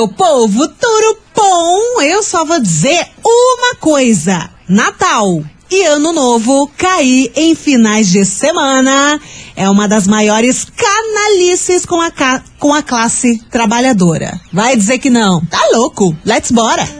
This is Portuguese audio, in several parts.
meu povo, tudo bom? Eu só vou dizer uma coisa: Natal e Ano Novo cair em finais de semana é uma das maiores canalices com a, com a classe trabalhadora. Vai dizer que não? Tá louco? Let's bora!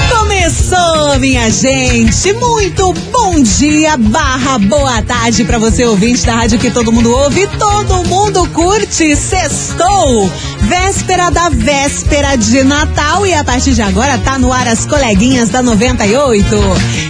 Começou, minha gente! Muito bom dia, barra boa tarde para você ouvinte da rádio que todo mundo ouve, todo mundo curte. Sextou! Véspera da véspera de Natal e a partir de agora tá no ar as coleguinhas da 98.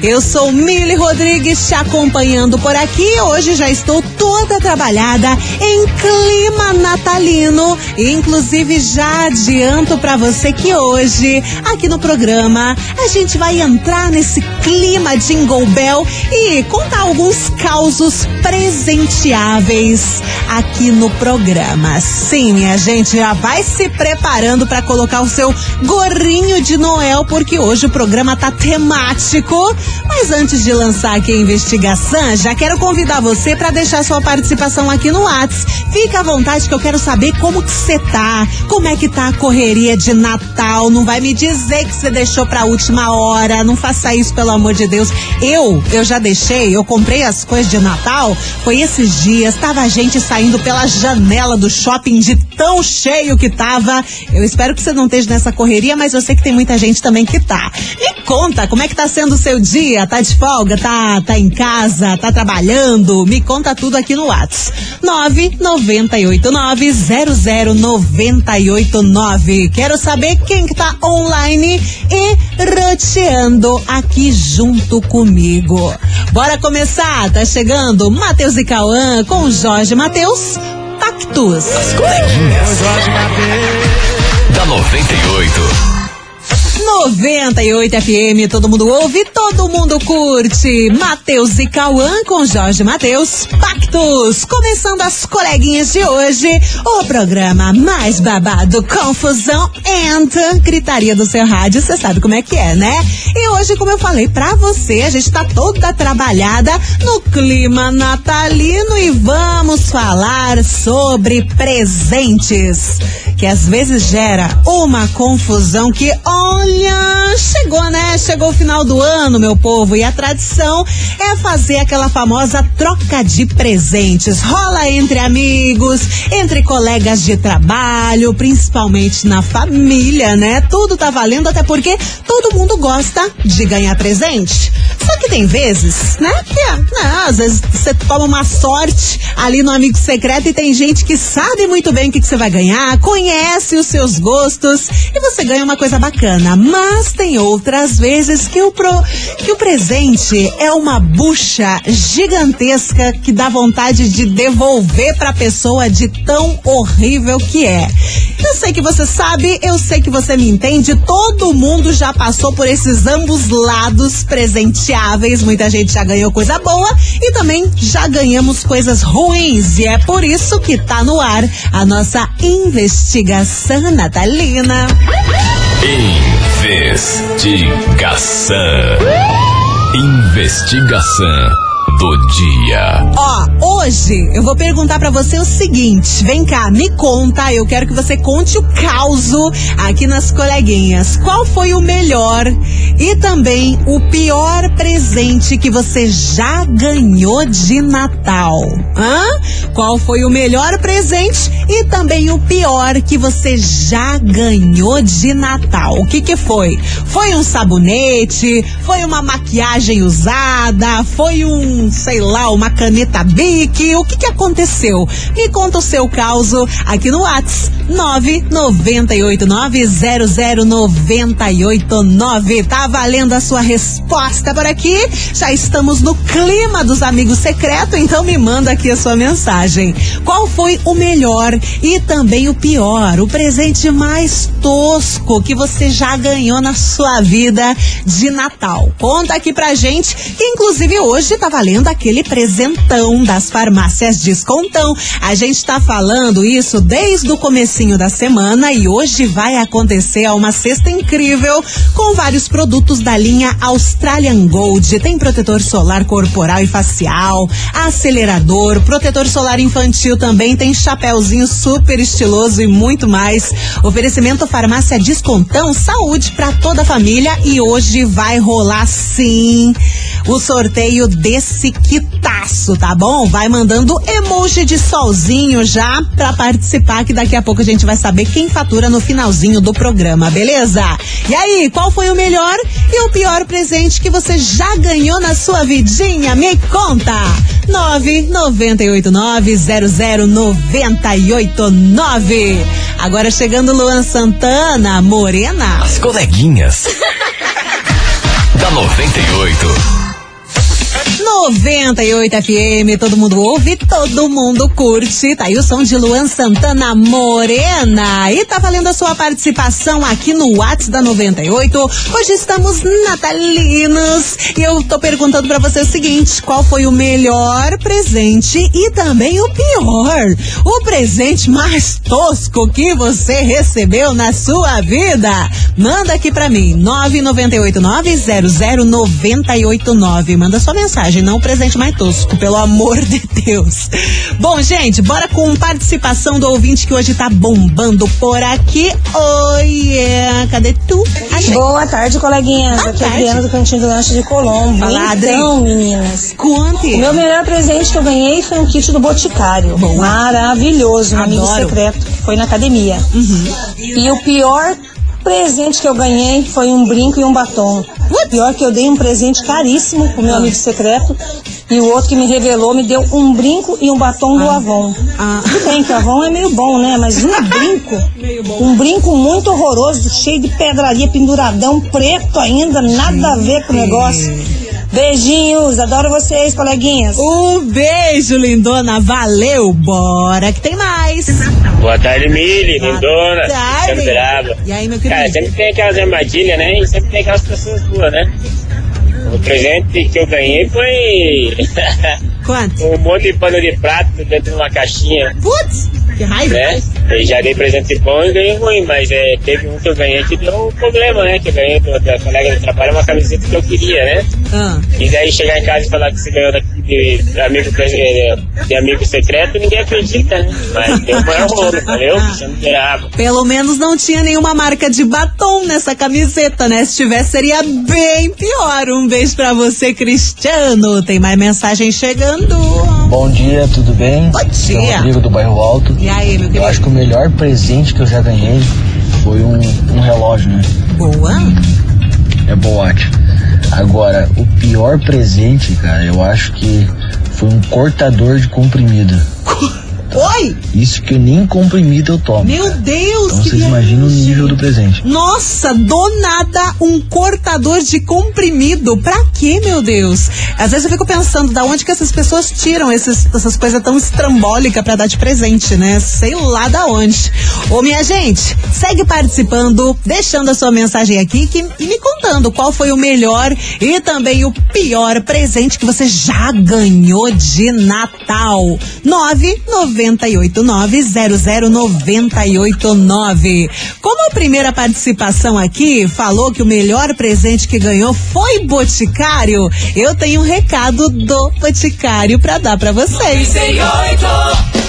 Eu sou Mili Rodrigues te acompanhando por aqui. Hoje já estou toda trabalhada em clima natalino. Inclusive já adianto para você que hoje aqui no programa a gente vai entrar nesse clima Jingle Bell e contar alguns causos presenteáveis aqui no programa. Sim, minha gente, já vai se preparando para colocar o seu gorrinho de Noel, porque hoje o programa tá temático. Mas antes de lançar aqui a investigação, já quero convidar você para deixar sua participação aqui no Whats. Fica à vontade que eu quero saber como que você tá, como é que tá a correria de Natal. Não vai me dizer que você deixou pra última hora, não faça isso pelo amor de Deus. Eu, eu já deixei, eu comprei as coisas de Natal, foi esses dias, tava a gente saindo pela janela do shopping de tão cheio que tava. Eu espero que você não esteja nessa correria, mas eu sei que tem muita gente também que tá. Me conta, como é que tá sendo o seu dia? Tá de folga? Tá, tá em casa? Tá trabalhando? Me conta tudo aqui no WhatsApp. 998900989. Quero saber quem que tá online e roteando aqui junto comigo. Bora começar? Tá chegando Matheus e Cauã com Jorge Matheus. Pactus. As coleguinhas. Da 98. 98 FM, todo mundo ouve, todo mundo curte. Matheus e Cauã com Jorge Matheus, Pactos. Começando as coleguinhas de hoje, o programa mais babado, confusão and gritaria do seu rádio, você sabe como é que é, né? E hoje, como eu falei pra você, a gente tá toda trabalhada no clima natalino e vamos falar sobre presentes, que às vezes gera uma confusão que, olha, 呀 chegou, né? Chegou o final do ano, meu povo, e a tradição é fazer aquela famosa troca de presentes. Rola entre amigos, entre colegas de trabalho, principalmente na família, né? Tudo tá valendo, até porque todo mundo gosta de ganhar presente. Só que tem vezes, né? Que, né, às vezes você toma uma sorte ali no amigo secreto e tem gente que sabe muito bem o que, que você vai ganhar, conhece os seus gostos e você ganha uma coisa bacana. Mas tem outras vezes que o, pro, que o presente é uma bucha gigantesca que dá vontade de devolver pra pessoa de tão horrível que é. Eu sei que você sabe, eu sei que você me entende, todo mundo já passou por esses ambos lados presenteáveis. Muita gente já ganhou coisa boa e também já ganhamos coisas ruins. E é por isso que tá no ar a nossa investigação natalina. Investigação. Investigação do dia. Ó, hoje eu vou perguntar pra você o seguinte: vem cá, me conta, eu quero que você conte o caso aqui nas coleguinhas. Qual foi o melhor e também o pior presente que você já ganhou de Natal? Hã? Qual foi o melhor presente e também o pior que você já ganhou de Natal? O que que foi? Foi um sabonete? Foi uma maquiagem usada? Foi um sei lá, uma caneta Bic. O que que aconteceu? Me conta o seu caso aqui no Whats 998900989. Tá valendo a sua resposta por aqui? Já estamos no clima dos amigos secreto, então me manda aqui a sua mensagem. Qual foi o melhor e também o pior, o presente mais tosco que você já ganhou na sua vida de Natal? Conta aqui pra gente, que inclusive hoje tá valendo aquele presentão das farmácias Descontão. A gente tá falando isso desde o comecinho da semana e hoje vai acontecer uma cesta incrível com vários produtos da linha Australian Gold. Tem protetor solar corporal e facial, acelerador, protetor solar infantil também, tem chapéuzinho super estiloso e muito mais. Oferecimento Farmácia Descontão, saúde para toda a família e hoje vai rolar sim o sorteio desse quitaço, tá bom? Vai mandando emoji de solzinho já pra participar, que daqui a pouco a gente vai saber quem fatura no finalzinho do programa, beleza? E aí, qual foi o melhor e o pior presente que você já ganhou na sua vidinha? Me conta! 998900989. Agora chegando Luan Santana, Morena. As coleguinhas. da 98. 98 FM, todo mundo ouve, todo mundo curte. Tá aí o som de Luan Santana Morena. E tá valendo a sua participação aqui no WhatsApp da 98. Hoje estamos natalinos e eu tô perguntando para você o seguinte: qual foi o melhor presente e também o pior? O presente mais tosco que você recebeu na sua vida? Manda aqui para mim, 998900989. Manda sua mensagem, não o presente mais tosco, pelo amor de Deus. Bom, gente, bora com participação do ouvinte que hoje tá bombando por aqui. Oi, é, cadê tu? Achei. Boa tarde, coleguinhas. Boa Aqui é a tarde. Adriana do Cantinho do Lanche de Colombo. Fala, Adri. então, meninas, Conte. o meu melhor presente que eu ganhei foi um kit do Boticário. Boa. Maravilhoso, um amigo Adoro. secreto que foi na academia. Uhum. E o pior presente que eu ganhei foi um brinco e um batom. O pior que eu dei um presente caríssimo pro Ah. meu amigo secreto. E o outro que me revelou me deu um brinco e um batom do Avon. Ah. Tudo bem que o Avon é meio bom, né? Mas um brinco, um brinco muito horroroso, cheio de pedraria, penduradão, preto ainda, nada a ver com o negócio. Beijinhos, adoro vocês, coleguinhas. Um beijo, lindona. Valeu, bora que tem mais. Boa tarde, Mili, lindona, tarde. Cristiano Beraba. E aí, meu Cara, querido? sempre tem aquelas armadilhas, né? E sempre tem aquelas pessoas boas, né? O presente que eu ganhei foi Quanto? um monte de pano de prato dentro de uma caixinha, Putz, que raiva. né? Eu já dei presente bom e ganhei ruim, mas é, teve um que eu ganhei que deu um problema, né? Que eu ganhei do- da colega de trabalho uma camiseta que eu queria, né? Ah, E daí chegar em casa e falar que você ganhou daqui de, de amigo, de amigo secreto, ninguém acredita, né? Mas deu um maior rolo, valeu? Beraba. pelo menos não tinha nenhuma marca de batom nessa camiseta, né? Se tivesse, seria bem pior. Um beijo pra você, Cristiano. Tem mais mensagem chegando. Bom dia, tudo bem? Bom é o dia. Rodrigo do Bairro Alto. E aí, meu Eu acho querido? que o melhor presente que eu já ganhei foi um, um relógio, né? Boa. É Boate. Agora, o pior presente, cara, eu acho que foi um cortador de comprimido. Oi! Isso que eu nem comprimido eu tomo. Meu Deus, Então vocês imaginam o nível do presente. Nossa, do nada um cortador de comprimido. Pra quê, meu Deus? Às vezes eu fico pensando, da onde que essas pessoas tiram esses- essas coisas tão estrambólicas pra dar de presente, né? Sei lá da onde. Ô, minha gente, segue participando, deixando a sua mensagem aqui que- e me contando qual foi o melhor e também o pior presente que você já ganhou de Natal. 998900989. Como a primeira participação aqui falou que o melhor presente que ganhou foi Boticário, eu tenho um recado do Boticário pra dar pra vocês.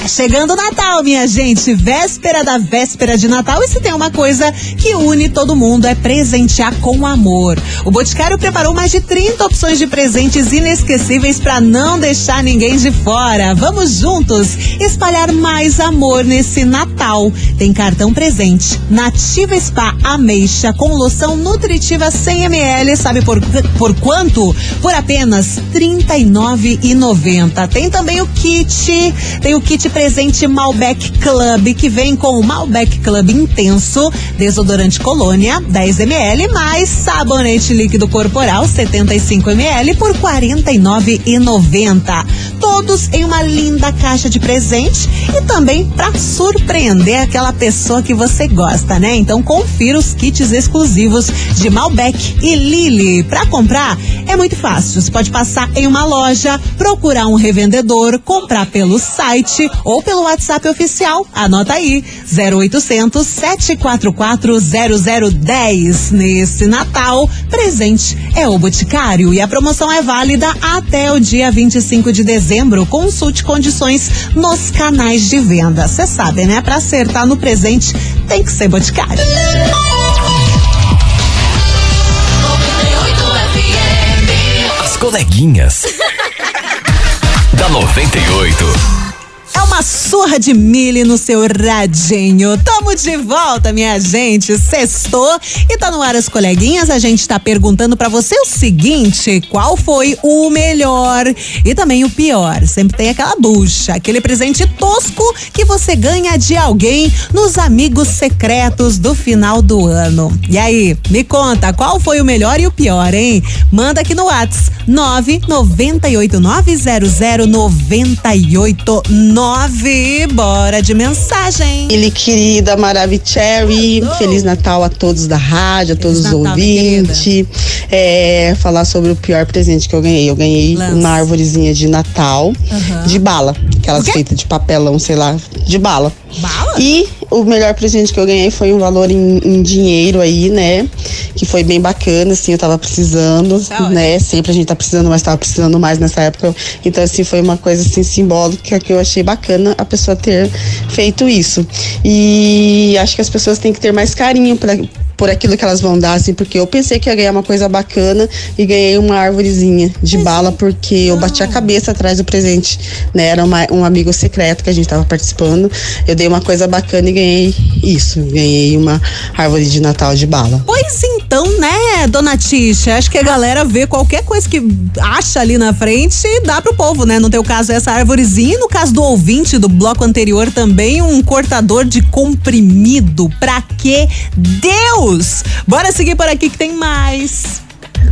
Chegando o Natal, minha gente, véspera da véspera de Natal, e se tem uma coisa que une todo mundo é presentear com amor. O Boticário preparou mais de 30 opções de presentes inesquecíveis para não deixar ninguém de fora. Vamos juntos espalhar mais amor nesse Natal. Tem cartão presente, Nativa Spa Ameixa com loção nutritiva 100 ml, sabe por, por quanto? Por apenas R$ 39,90. Tem também o kit, tem o kit presente Malbec Club, que vem com o Malbec Club Intenso, desodorante colônia, 10 ml, mais sabonete líquido corporal, 75 ml, por R$ 49,90. Todos em uma linda caixa de presente e também para surpreender aquela pessoa que você gosta, né? Então confira os kits exclusivos de Malbec e Lily. Para comprar é muito fácil. Você pode passar em uma loja, procurar um revendedor, comprar pelo site ou pelo WhatsApp oficial. Anota aí: 0800 744 0010. Nesse Natal, presente é o Boticário e a promoção é válida até o dia 25 de dezembro. Consulte condições nos canais de venda. Você sabe, né? Para acertar no presente tem que ser Boticário. As coleguinhas. da 98. Uma surra de milho no seu radinho. Tamo de volta, minha gente. Sextou e tá no ar as coleguinhas. A gente tá perguntando para você o seguinte: qual foi o melhor e também o pior? Sempre tem aquela bucha, aquele presente tosco que você ganha de alguém nos amigos secretos do final do ano. E aí, me conta, qual foi o melhor e o pior, hein? Manda aqui no WhatsApp 998900989. Bora de mensagem. Ele querida Maravicherry, Feliz Natal a todos da rádio, a todos Feliz os Natal, ouvintes. É, falar sobre o pior presente que eu ganhei. Eu ganhei Lança. uma árvorezinha de Natal Aham. de bala, aquelas feitas de papelão, sei lá, de bala. Bala? E o melhor presente que eu ganhei foi um valor em, em dinheiro aí, né? Que foi bem bacana, assim, eu tava precisando, Tá né? Sempre a gente tá precisando, mas tava precisando mais nessa época. Então, assim, foi uma coisa assim simbólica que eu achei bacana a pessoa ter feito isso. E acho que as pessoas têm que ter mais carinho pra, por aquilo que elas vão dar, assim, porque eu pensei que ia ganhar uma coisa bacana e ganhei uma árvorezinha de bala porque eu bati a cabeça atrás do presente, né? Era uma- um amigo secreto que a gente tava participando. Eu dei uma coisa bacana e ganhei isso, ganhei uma árvore de Natal de bala. Pois então, né, dona Tisha? Acho que a galera vê qualquer coisa que acha ali na frente e dá pro povo, né? No teu caso, essa árvorezinha. No caso do ouvinte do bloco anterior, também um cortador de comprimido. Pra que Deus? Bora seguir por aqui que tem mais.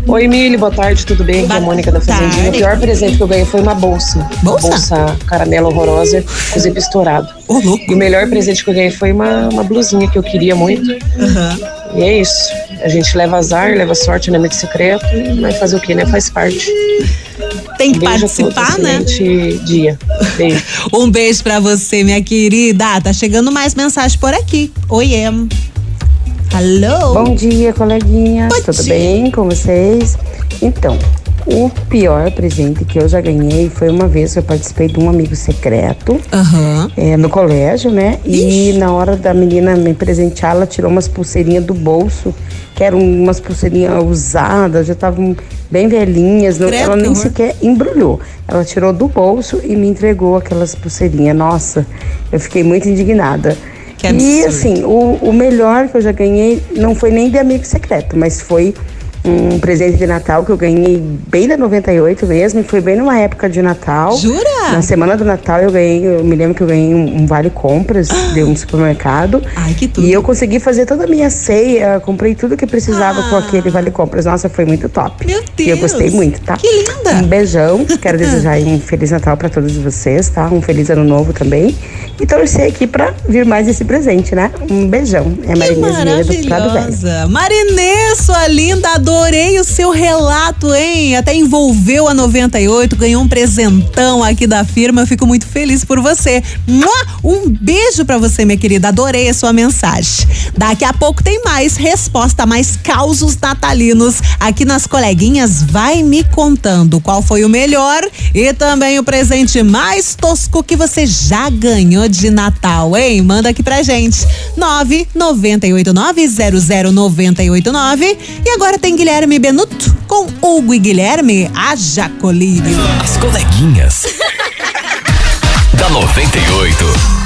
Oi, Mili, boa tarde, tudo bem? Aqui é a Mônica da Fazendinha. O pior presente que eu ganhei foi uma bolsa. Bolsa? Uma bolsa caramelo horrorosa, zip estourado. Ô, louco. E o melhor presente que eu ganhei foi uma, uma blusinha que eu queria muito. E é isso. A gente leva azar, leva sorte no amigo secreto, mas fazer o quê, né? Faz parte. Tem que Beijo participar, né? dia. Beijo. Um beijo pra você, minha querida. Tá chegando mais mensagem por aqui. Oiê. Alô? Bom dia, coleguinhas. Bom Tudo dia. bem com vocês? Então, o pior presente que eu já ganhei foi uma vez que eu participei de um amigo secreto Aham. é, no colégio, né? E na hora da menina me presentear, ela tirou umas pulseirinhas do bolso, que eram umas pulseirinhas usadas, já estavam bem velhinhas. não- ela nem sequer embrulhou. Ela tirou do bolso e me entregou aquelas pulseirinhas. Nossa, eu fiquei muito indignada. Que e absurdo. assim, o, o melhor que eu já ganhei não foi nem de amigo secreto, mas foi um presente de Natal que eu ganhei bem da 98 mesmo, e foi bem numa época de Natal. Jura? Na semana do Natal eu ganhei, eu me lembro que eu ganhei um, um vale compras de um supermercado. Ai, que tudo. E eu consegui fazer toda a minha ceia, comprei tudo que precisava com aquele vale compras. Nossa, foi muito top. Ah. Meu E eu Deus. gostei muito, tá? Que linda. Um beijão. Quero desejar um feliz Natal pra todos vocês, tá? Um feliz ano novo também. E torcer aqui pra vir mais esse presente, né? Um beijão. É Marinês Vieira do Prado Velho. maravilhosa. Marinê, sua linda, adorei o seu relato, hein? Até envolveu a 98, ganhou um presentão aqui da firma. Eu fico muito feliz por você. Um beijo pra você, minha querida. Adorei a sua mensagem. Daqui a pouco tem mais resposta, mais causos natalinos aqui nas coleguinhas. Vai me contando qual foi o melhor e também o presente mais tosco que você já ganhou de Natal, hein? Manda aqui pra gente. 998900989. E agora tem Guilherme Benuto com Hugo e Guilherme, a Jacolírio. As coleguinhas. da 98.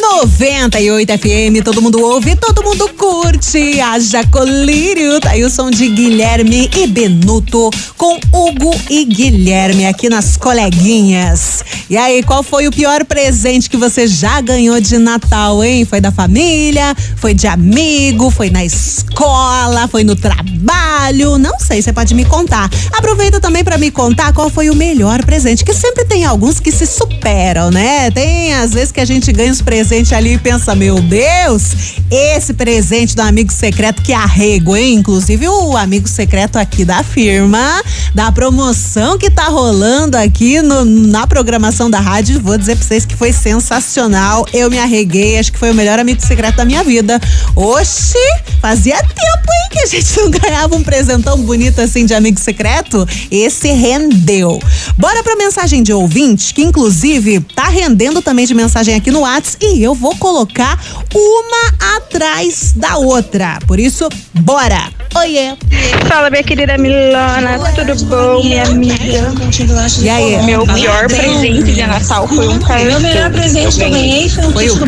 98 FM, todo mundo ouve, todo mundo curte. A Jacolírio, tá aí o som de Guilherme e Benuto com Hugo e Guilherme aqui nas coleguinhas. E aí, qual foi o pior presente que você já ganhou de Natal, hein? Foi da família? Foi de amigo? Foi na escola? Foi no trabalho? Não sei, você pode me contar. Aproveita também para me contar qual foi o melhor presente, que sempre tem alguns que se superam, né? Tem às vezes que a gente ganha os presentes ali e pensa, meu Deus, esse presente do amigo secreto que arrego, hein? Inclusive o amigo secreto aqui da firma, da promoção que tá rolando aqui no, na programação da rádio, vou dizer pra vocês que foi sensacional. Eu me arreguei, acho que foi o melhor amigo secreto da minha vida. Oxi, fazia tempo, hein, que a gente não ganhava um presentão bonito assim de amigo secreto. Esse rendeu. Bora pra mensagem de ouvinte, que inclusive tá rendendo também de mensagem aqui no WhatsApp e eu vou colocar uma atrás da outra. Por isso, bora! Oiê! Fala, minha querida Milona, tudo bom, minha amiga? E aí? Meu pior presente de Natal foi um cartão. Meu melhor presente que eu ganhei foi um kit do.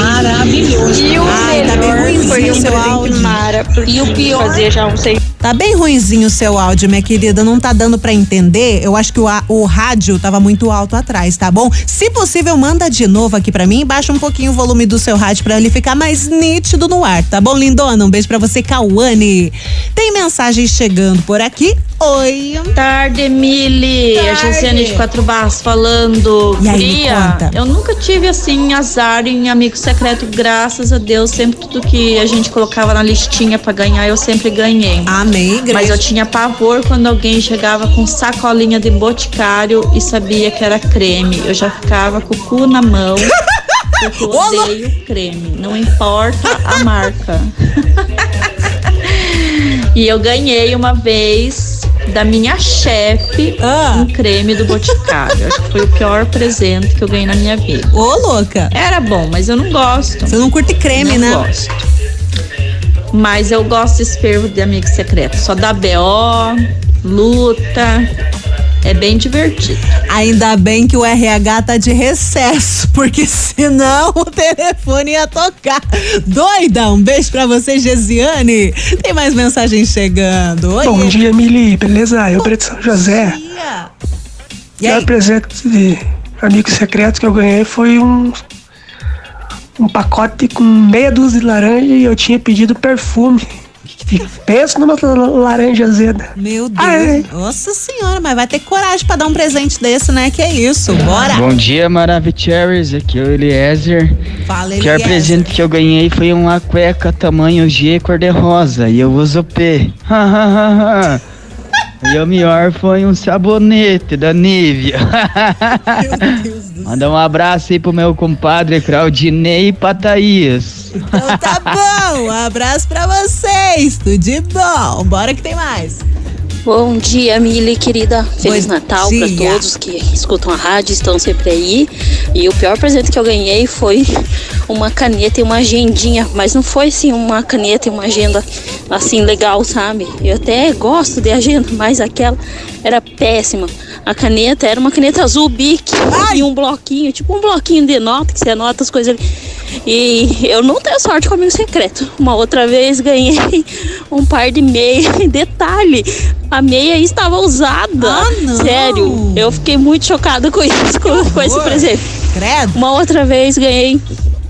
Maravilhoso. E o Ai, tá bem melhor ruimzinho foi um seu presente áudio. Mara, porque E o pior- fazia já um seis Tá bem ruinzinho o seu áudio, minha querida. Não tá dando pra entender. Eu acho que o, a- o rádio tava muito alto atrás, tá bom? Se possível, manda de novo aqui pra mim e baixa um pouquinho o volume do seu rádio pra ele ficar mais nítido no ar, tá bom, lindona? Um beijo pra você, Cauane. Tem mensagem chegando por aqui. Oi. tarde, Mili. A Josiane de Quatro Barras falando. E aí, eu nunca tive assim azar em amigo secreto, graças a Deus. Sempre tudo que a gente colocava na listinha pra ganhar, eu sempre ganhei. Amém, igreja. Mas eu tinha pavor quando alguém chegava com sacolinha de boticário e sabia que era creme. Eu já ficava com o cu na mão. Porque eu odeio creme. Não importa a marca. E eu ganhei uma vez da minha chefe Ah. um creme do Boticário. Acho que foi o pior presente que eu ganhei na minha vida. Ô, louca. Era bom, mas eu não gosto. Você não curte creme, não né? gosto. Mas eu gosto desse fervo de amigo secreto. Só dá BO, luta. É bem divertido. Ainda bem que o RH tá de recesso, porque senão o telefone ia tocar. Doida, um beijo pra você, Gesiane. Tem mais mensagem chegando. Oi. Bom dia, Mili, beleza? Eu, Preto São José. dia. O E aí? presente de amigo secreto que eu ganhei foi um, um pacote com meia dúzia de laranja e eu tinha pedido perfume. Pensa numa laranja azeda. Meu Deus. Ai. Nossa senhora, mas vai ter coragem pra dar um presente desse, né? Que é isso, bora. Bom dia, Maravicheries. Aqui é o Eliezer. Fala, O pior Eliezer. presente que eu ganhei foi uma cueca tamanho G cor-de-rosa e eu uso P. e o melhor foi um sabonete da Nivea. Manda um abraço aí pro meu compadre Claudinei Pataías. Então tá bom, um abraço pra vocês, tudo de bom. Bora que tem mais. Bom dia, Mili, querida. Feliz Bom Natal para todos que escutam a rádio, estão sempre aí. E o pior presente que eu ganhei foi uma caneta e uma agendinha, mas não foi assim uma caneta e uma agenda assim legal, sabe? Eu até gosto de agenda, mas aquela era péssima. A caneta era uma caneta azul Bic e um bloquinho, tipo um bloquinho de nota que você anota as coisas ali. E eu não tenho sorte com amigo secreto. Uma outra vez ganhei um par de meia. Detalhe, a meia estava usada. Ah, não. Sério, eu fiquei muito chocada com isso, com, com esse presente. Credo. Uma outra vez ganhei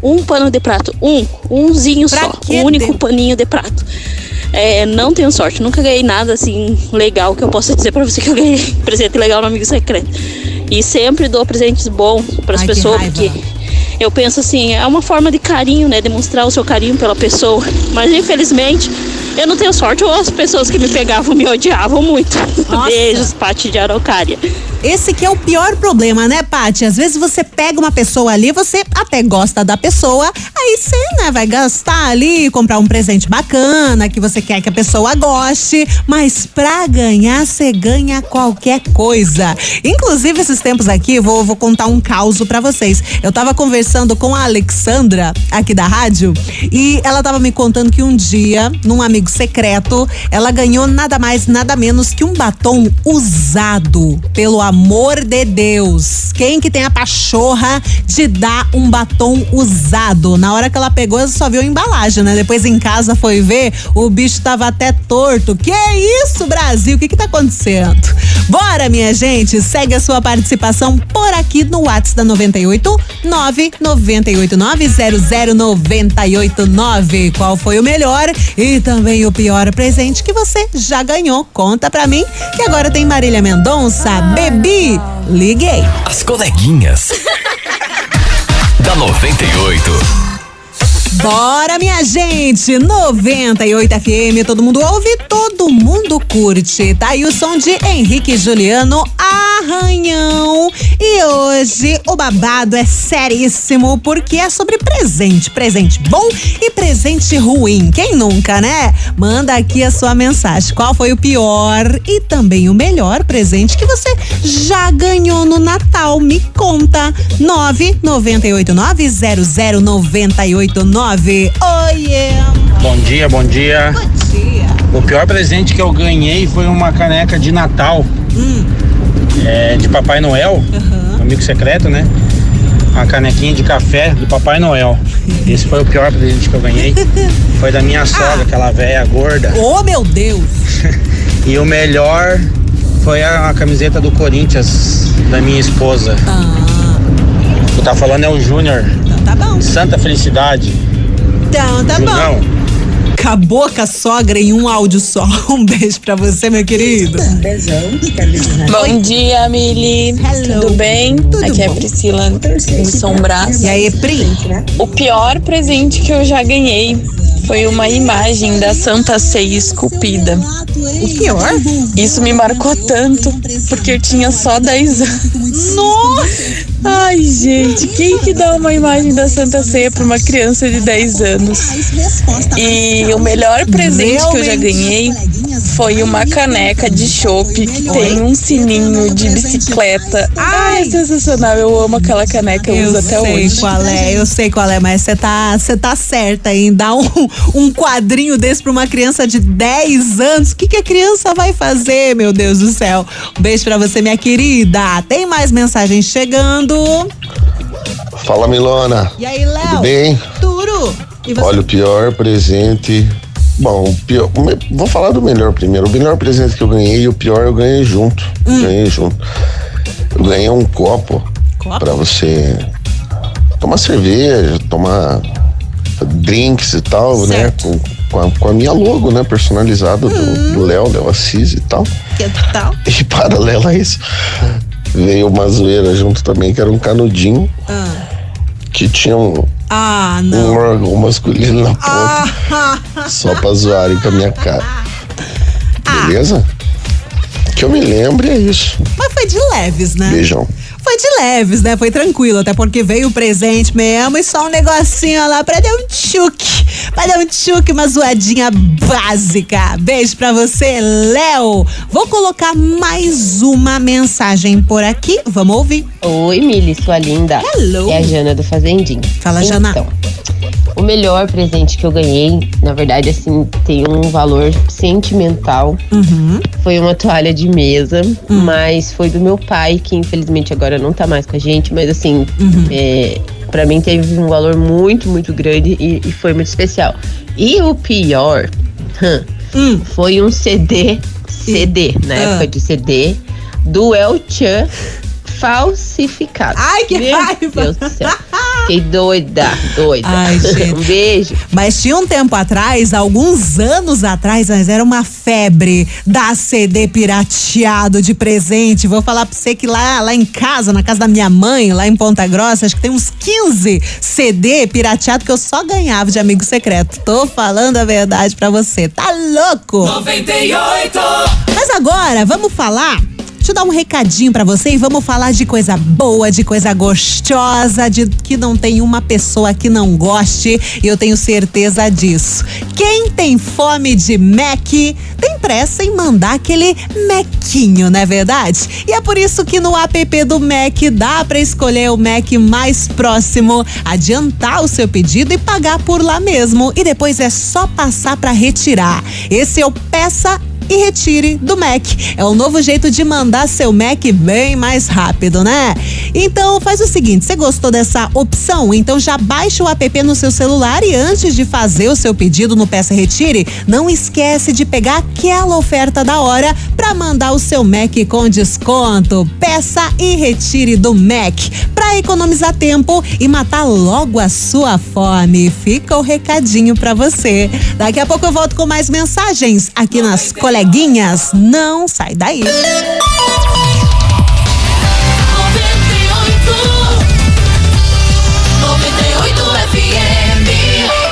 um pano de prato. Um, umzinho Pra só. Um único Deus? paninho de prato. É, não tenho sorte, nunca ganhei nada assim legal que eu possa dizer pra você que eu ganhei presente legal no amigo secreto. E sempre dou presentes bons para as pessoas, porque eu penso assim, é uma forma de carinho, né? Demonstrar o seu carinho pela pessoa. Mas infelizmente, eu não tenho sorte, ou as pessoas que me pegavam me odiavam muito. Nossa. Beijos, Pati de Araucária. esse que é o pior problema, né, Paty? Às vezes você pega uma pessoa ali, você até gosta da pessoa, aí você, né, vai gastar ali, comprar um presente bacana, que você quer que a pessoa goste, mas pra ganhar, você ganha qualquer coisa. Inclusive, esses tempos aqui, vou, vou contar um caos pra vocês. Eu tava conversando com a Alexandra, aqui da rádio, e ela tava me contando que um dia, num amigo secreto, ela ganhou nada mais, nada menos que um batom usado. Pelo amor de Deus. Quem que tem a pachorra de dar um batom usado? Na hora que ela pegou, ela só viu a embalagem, né? Depois em casa foi ver, o bicho tava até torto. Que isso, Brasil? O que que tá acontecendo? Bora, minha gente, segue a sua participação por aqui no WhatsApp da 98 998900989. Qual foi o melhor e também o pior presente que você já ganhou? Conta pra mim que agora tem Marília Mendonça, Bebi, liguei. As coleguinhas. da 98. Bora, minha gente! 98 FM, todo mundo ouve, todo mundo curte. Tá aí o som de Henrique Juliano Arranhão. E hoje o babado é seríssimo porque é sobre presente. Presente bom e presente ruim. Quem nunca, né? Manda aqui a sua mensagem. Qual foi o pior e também o melhor presente que você já ganhou no Natal? Me conta. 998900989. Oiê! Bom dia, bom dia. Bom dia. O pior presente que eu ganhei foi uma caneca de Natal. Hum. É, de Papai Noel. Amigo secreto, né? Uma canequinha de café do Papai Noel. Esse foi o pior presente que eu ganhei. Foi da minha sogra, aquela velha gorda. Oh, meu Deus! E o melhor foi a, a camiseta do Corinthians da minha esposa. Tu tá falando é o Júnior. tá bom. Santa Felicidade. Então, tá bom. Acabou com a sogra em um áudio só. Um beijo pra você, meu querido. Bom dia, Mili. Tudo bem? Aqui é a Priscila do São Brás. E aí, Pri? O pior presente que eu já ganhei foi uma imagem da Santa Ceia esculpida. O pior? Isso me marcou tanto, porque eu tinha só 10 anos. Nossa! Ai, gente, quem que dá uma imagem da Santa Ceia para uma criança de 10 anos? E o melhor presente que eu já ganhei foi uma caneca de chopp que tem um sininho de bicicleta. Ai, é sensacional. Eu amo aquela caneca, eu, uso até sei hoje. qual é, eu sei qual é, mas você tá, tá certa em dar um, um quadrinho desse pra uma criança de 10 anos. O que, que a criança vai fazer, meu Deus do céu? Um beijo pra você, minha querida. Tem mais mensagens chegando. Fala Milona. E aí, Léo? Tudo bem? Você? Olha, o pior presente. Bom, o pior, vou falar do melhor primeiro. O melhor presente que eu ganhei e o pior eu ganhei junto. Hum. Ganhei junto. Eu ganhei um copo, pra você tomar cerveja, tomar drinks e tal, né? Com, com, a, com a minha logo, né? Personalizada do- do Léo, Léo Assis e tal. Que tal? E paralelo a isso, veio uma zoeira junto também, que era um canudinho que tinha um, Ah, um órgão masculino na ponta, Ah, só pra zoarem com a minha cara. Beleza? Que eu me lembre é isso. mas foi de leves, né? Beijão. Foi de leves, né? Foi tranquilo, até porque veio o presente mesmo e só um negocinho lá pra dar um tchuque. Pra dar um tchuque, uma zoadinha básica. Beijo pra você, Léo. Vou colocar mais uma mensagem por aqui. Vamos ouvir. Oi, Mili, sua linda. Hello. É a Jana do Fazendinho. Fala, Jana. Então, o melhor presente que eu ganhei, na verdade, assim, tem um valor sentimental. Uhum. Foi uma toalha de mesa, mas foi do meu pai, que infelizmente agora não tá mais com a gente, mas assim, é, para mim teve um valor muito, muito grande e, e foi muito especial. E o pior hum, foi um CD, CD, na Ah. época de CD, do El Chan falsificado. Ai, que Meu raiva! Deus do céu. Fiquei doida, doida. Ai, gente. um beijo. Mas tinha um tempo atrás, alguns anos atrás, mas era uma febre da CD pirateado de presente. Vou falar pra você que lá, lá em casa, na casa da minha mãe, lá em Ponta Grossa, acho que tem uns 15 CD pirateado que eu só ganhava de amigo secreto. Tô falando a verdade pra você. Tá louco? 98. Mas agora, vamos falar deixa eu dar um recadinho para você e vamos falar de coisa boa, de coisa gostosa, de que não tem uma pessoa que não goste, e eu tenho certeza disso. Quem tem fome de Mac tem pressa em mandar aquele Mequinho, não é verdade? E é por isso que no app do Mac dá para escolher o Mac mais próximo, adiantar o seu pedido e pagar por lá mesmo. E depois é só passar para retirar. Esse é o Peça e retire do Mac. É o novo jeito de mandar seu Mac bem mais rápido, né? Então faz o seguinte, você gostou dessa opção? Então já baixa o app no seu celular e antes de fazer o seu pedido no Peça Retire, não esquece de pegar aquela oferta da hora para mandar o seu Mac com desconto. Peça e retire do Mac para economizar tempo e matar logo a sua fome. Fica o recadinho para você. Daqui a pouco eu volto com mais mensagens aqui nas coleguinhas. Não sai daí.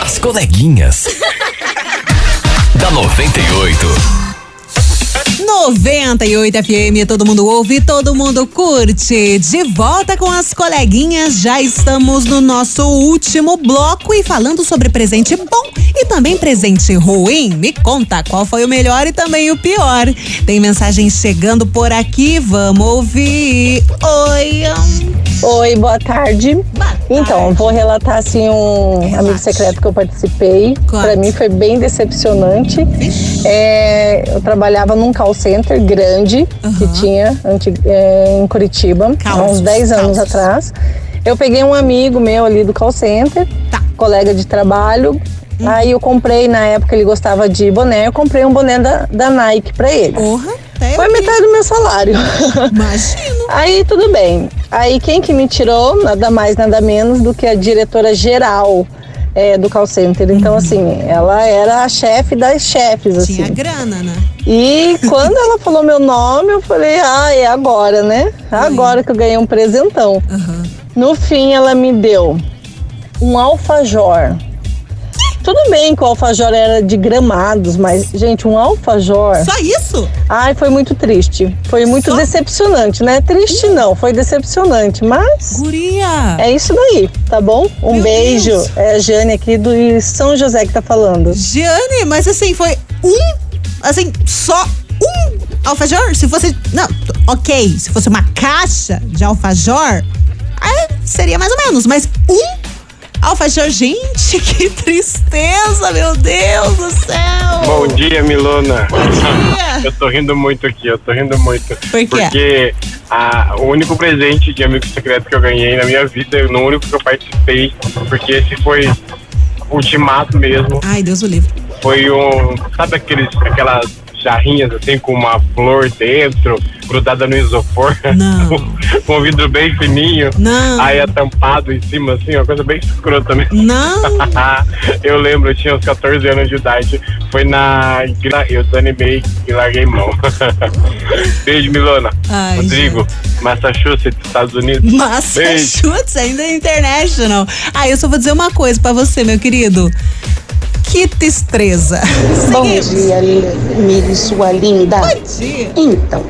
As coleguinhas. da 98. 98 FM, todo mundo ouve, todo mundo curte. De volta com as coleguinhas, já estamos no nosso último bloco e falando sobre presente bom e também presente ruim. Me conta qual foi o melhor e também o pior. Tem mensagem chegando por aqui, vamos ouvir. Oi. Oi, boa tarde. Boa tarde. Então, vou relatar assim um Relaxa. amigo secreto que eu participei. Para mim foi bem decepcionante. É, eu trabalhava num call center grande uhum. que tinha é, em Curitiba, há uns 10 anos atrás. Eu peguei um amigo meu ali do call center, tá. colega de trabalho. Uhum. Aí eu comprei, na época ele gostava de boné, eu comprei um boné da, da Nike pra ele. Foi metade do meu salário. Imagino. Aí tudo bem. Aí quem que me tirou, nada mais, nada menos do que a diretora geral é, do call center. Então, uhum. assim, ela era a chefe das chefes, assim. Tinha grana, né? E quando ela falou meu nome, eu falei, ah, é agora, né? Agora que eu ganhei um presentão. Uhum. No fim, ela me deu um alfajor tudo bem que o alfajor era de gramados, mas, gente, um alfajor. Só isso? Ai, foi muito triste. Foi muito Só? decepcionante, né? Triste não, foi decepcionante, mas. Guria! É isso daí, tá bom? Um Meu beijo. Deus. É a Jane aqui do São José que tá falando. Jane, mas assim, foi um. Assim, só um alfajor? Se fosse. Não, ok. Se fosse uma caixa de alfajor, seria mais ou menos, mas um Alfajor, gente, que tristeza, meu Deus do céu. Bom dia, Milona. Bom dia. Eu tô rindo muito aqui, eu tô rindo muito. Por quê? Porque a, o único presente de amigo secreto que eu ganhei na minha vida, no único que eu participei, porque esse foi ultimato mesmo. Ai, Deus o livre. Foi um, sabe aqueles, aquelas jarrinhas assim com uma flor dentro, grudada no isopor. Não. com um vidro bem fininho. Não. Aí é tampado em cima, assim, uma coisa bem escrota mesmo. Não. eu lembro, eu tinha uns 14 anos de idade. Foi na. Eu desanimei e larguei mão. Beijo, Milona. Ai, Rodrigo, gente. Massachusetts, Estados Unidos. Massachusetts, Beijo. ainda é international. Ah, eu só vou dizer uma coisa para você, meu querido. Que destreza. Bom dia, Miri, sua linda. Bom dia. Então,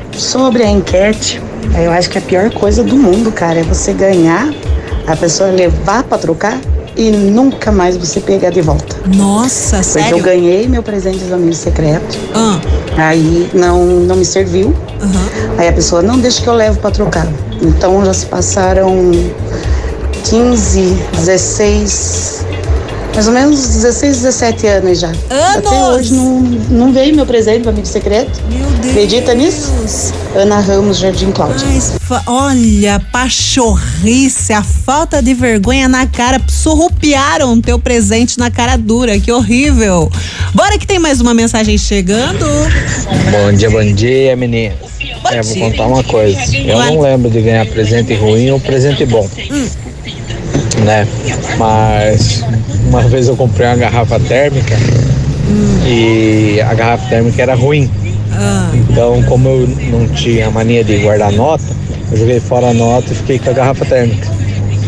sobre a enquete, eu acho que a pior coisa do mundo, cara, é você ganhar, a pessoa levar para trocar e nunca mais você pegar de volta. Nossa, Porque sério? eu ganhei meu presente do amigo secreto. Ah. Aí não, não me serviu. Uhum. Aí a pessoa não deixa que eu levo para trocar. Então já se passaram 15, 16, mais ou menos 16, 17 anos já. Anos! Até hoje não, não veio meu presente do amigo secreto. Meu Deus! Acredita nisso? Ana Ramos, Jardim Cláudio. Olha, pachorrice, a falta de vergonha na cara. Surrupiaram teu presente na cara dura, que horrível. Bora que tem mais uma mensagem chegando. Bom dia, bom dia, menina. É, vou contar uma coisa. Eu não lembro de ganhar presente ruim ou presente bom. Hum. Né? Mas uma vez eu comprei uma garrafa térmica hum. e a garrafa térmica era ruim. Ah. Então, como eu não tinha mania de guardar nota, eu joguei fora a nota e fiquei com a garrafa térmica.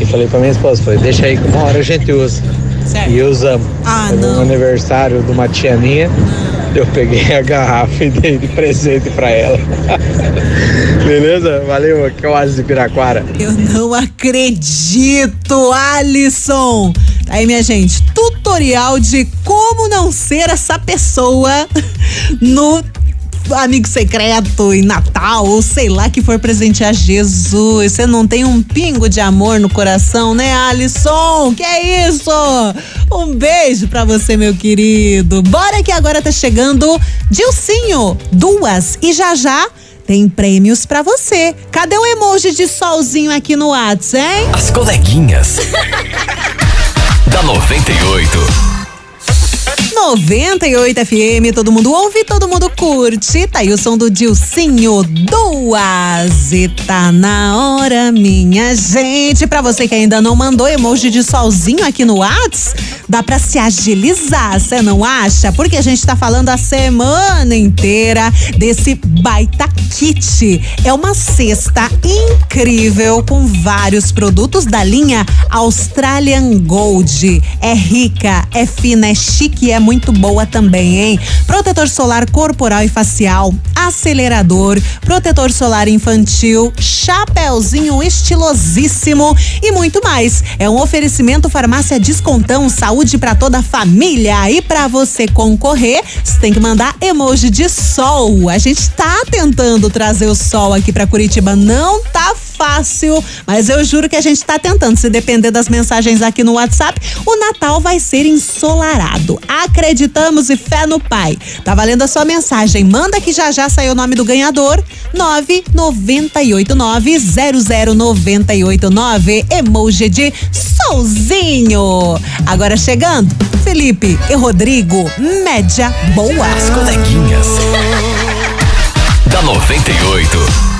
E falei pra minha esposa, falei, deixa aí que uma hora a gente usa. Sério? E usamos. Ah, Foi um aniversário de uma tia minha Eu peguei a garrafa e dei de presente pra ela. Beleza? Valeu, aqui é o Alisson de Piraquara. Eu não acredito, Alisson! Aí, minha gente, tutorial de como não ser essa pessoa no amigo secreto em Natal, ou sei lá que for presentear Jesus. Você não tem um pingo de amor no coração, né, Alisson? Que é isso? Um beijo pra você, meu querido. Bora que agora tá chegando Dilcinho, duas e já já tem prêmios para você. Cadê o emoji de solzinho aqui no WhatsApp, hein? As coleguinhas. da 98. 98 FM, todo mundo ouve, todo mundo curte. Tá aí o som do Dilcinho Duas. E tá na hora, minha gente. Pra você que ainda não mandou emoji de solzinho aqui no Whats, dá pra se agilizar, você não acha? Porque a gente tá falando a semana inteira desse baita kit. É uma cesta incrível com vários produtos da linha Australian Gold. É rica, é fina, é chique, é muito boa também, hein? Protetor solar corporal e facial, acelerador, protetor solar infantil, chapéuzinho estilosíssimo e muito mais. É um oferecimento farmácia descontão, saúde para toda a família. E para você concorrer, você tem que mandar emoji de sol. A gente tá tentando trazer o sol aqui para Curitiba, não tá fácil, mas eu juro que a gente tá tentando. Se depender das mensagens aqui no WhatsApp, o Natal vai ser ensolarado. Acreditamos e fé no Pai. Tá valendo a sua mensagem. Manda que já já saiu o nome do ganhador. 998900989. Emoji de solzinho. Agora chegando, Felipe e Rodrigo, média boa. As coleguinhas. da 98.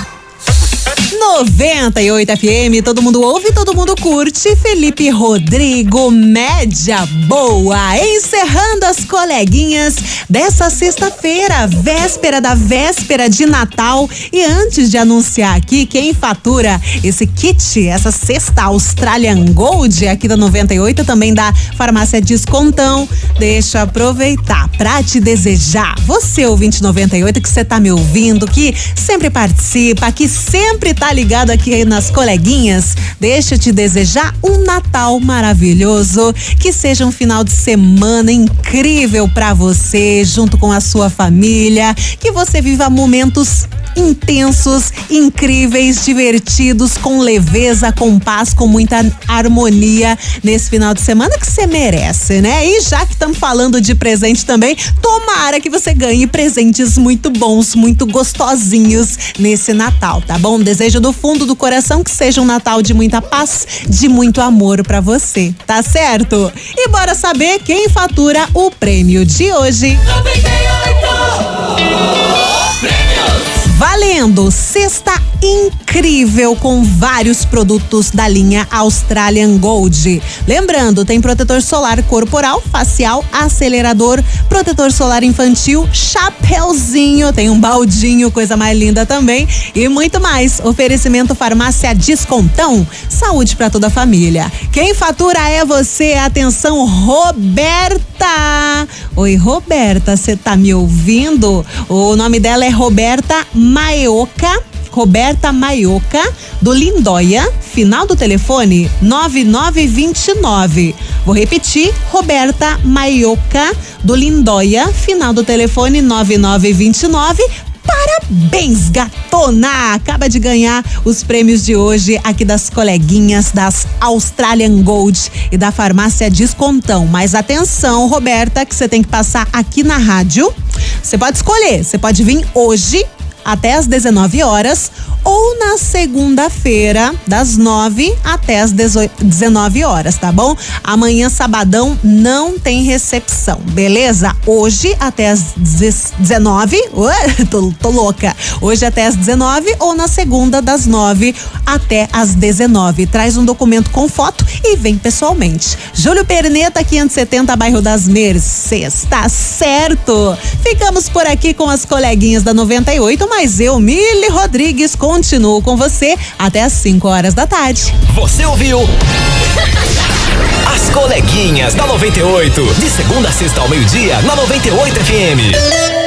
98 FM, todo mundo ouve, todo mundo curte. Felipe Rodrigo, média boa. Encerrando as coleguinhas dessa sexta-feira, véspera da véspera de Natal. E antes de anunciar aqui quem fatura esse kit, essa cesta Australian Gold aqui da 98, também da farmácia Descontão, deixa eu aproveitar para te desejar, você ouvinte 98 que você tá me ouvindo, que sempre participa, que sempre tá ligado aqui nas coleguinhas, deixa eu te desejar um Natal maravilhoso, que seja um final de semana incrível para você, junto com a sua família, que você viva momentos intensos, incríveis, divertidos, com leveza, com paz, com muita harmonia nesse final de semana que você merece, né? E já que estamos falando de presente também, tomara que você ganhe presentes muito bons, muito gostosinhos nesse Natal, tá bom? Desejo do fundo do coração que seja um Natal de muita paz, de muito amor para você, tá certo? E bora saber quem fatura o prêmio de hoje. 98. Valendo cesta incrível com vários produtos da linha Australian Gold. Lembrando, tem protetor solar corporal, facial, acelerador, protetor solar infantil, chapéuzinho, tem um baldinho, coisa mais linda também e muito mais. Oferecimento farmácia Descontão, saúde para toda a família. Quem fatura é você. Atenção, Roberta. Oi, Roberta, você tá me ouvindo? O nome dela é Roberta Maioca. Roberta Maioca, do Lindóia, final do telefone 9929. Vou repetir, Roberta Maioca, do Lindóia, final do telefone 9929. Parabéns, gatona! Acaba de ganhar os prêmios de hoje aqui das coleguinhas das Australian Gold e da farmácia Descontão. Mas atenção, Roberta, que você tem que passar aqui na rádio. Você pode escolher, você pode vir hoje até às 19 horas ou na segunda-feira, das 9 até as 19 horas, tá bom? Amanhã, sabadão, não tem recepção, beleza? Hoje até as 19, uh, tô, tô louca. Hoje até as 19 ou na segunda, das 9 até as 19. Traz um documento com foto e vem pessoalmente. Júlio Perneta, 570, bairro das Mercês. Tá certo? Ficamos por aqui com as coleguinhas da 98, mas eu, Mili Rodrigues, continuo com você até às 5 horas da tarde. Você ouviu? As coleguinhas da 98. De segunda a sexta ao meio-dia, na 98 FM.